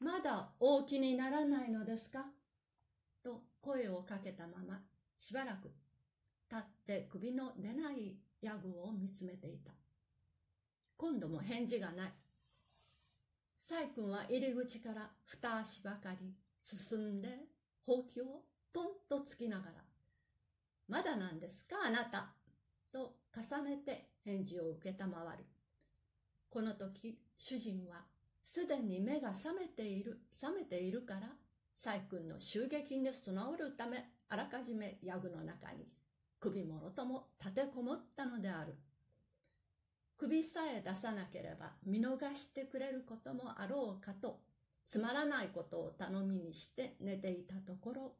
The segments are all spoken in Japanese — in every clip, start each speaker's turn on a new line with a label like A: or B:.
A: まだ大きにならないのですか？と声をかけたまましばらく立って首の出ないヤグを見つめていた。今度も返事がない。サイ君は入り口から二足ばかり進んで、ほうきをトンとつきながら、まだなんですかあなた？と重ねて返事を受けたまわる。この時、主人はすでに目が覚めている、覚めているから、サイ君の襲撃に備わるため、あらかじめヤグの中に首もろとも立てこもったのである。首さえ出さなければ見逃してくれることもあろうかと、つまらないことを頼みにして寝ていたところ、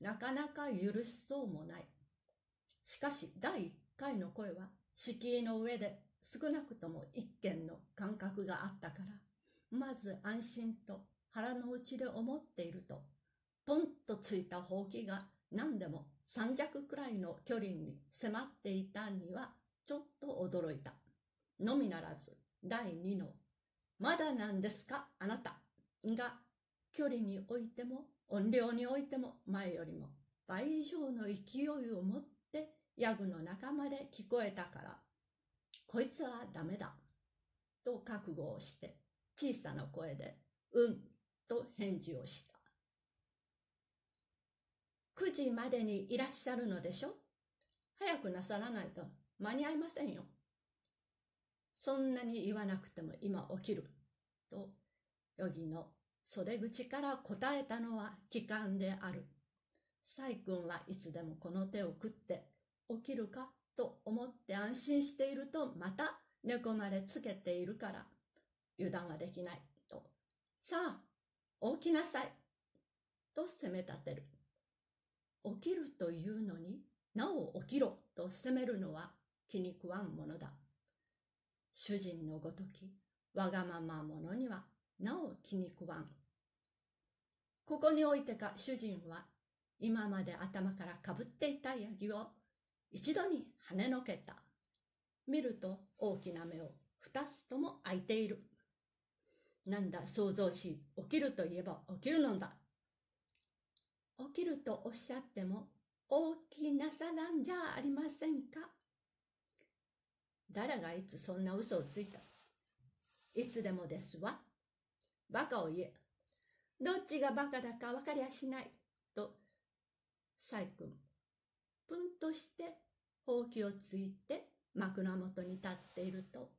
A: なかなか許しそうもない。しかし第一回の声は敷居の上で少なくとも一件の感覚があったから、まず安心と腹の内で思っていると、トンとついたほうきが何でも三尺くらいの距離に迫っていたにはちょっと驚いた。のみならず、第二の、まだなんですか、あなた、が、距離においても、音量においても、前よりも倍以上の勢いを持って、ヤグの仲間で聞こえたから、こいつはダメだ、と覚悟をして、小さな声で、うん、と返事をした。9時までにいらっしゃるのでしょ？早くなさらないと間に合いませんよ。そんなに言わなくても今起きる。と、ヨギの袖口から答えたのは機関である。サイ君はいつでもこの手を食って起きるか？と思って安心しているとまた寝込まれつけているから油断はできないと。さあ、起きなさいと責め立てる。起きるというのになお起きろと責めるのは気に食わんものだ。主人のごとき、わがまま者には、なお気に食わん。ここにおいてか主人は、今まで頭からかぶっていたヤギを一度に跳ねのけた。見ると大きな目を二つとも開いている。なんだ、想像し、起きるといえば起きるのだ。起きるとおっしゃっても、大きなさらんじゃありませんか。誰がいつそんな嘘をついた？いつでもですわ。バカを言え。どっちがバカだか分かりゃしない。と、サイ君、プンとして、ほうきをついて枕元に立っていると、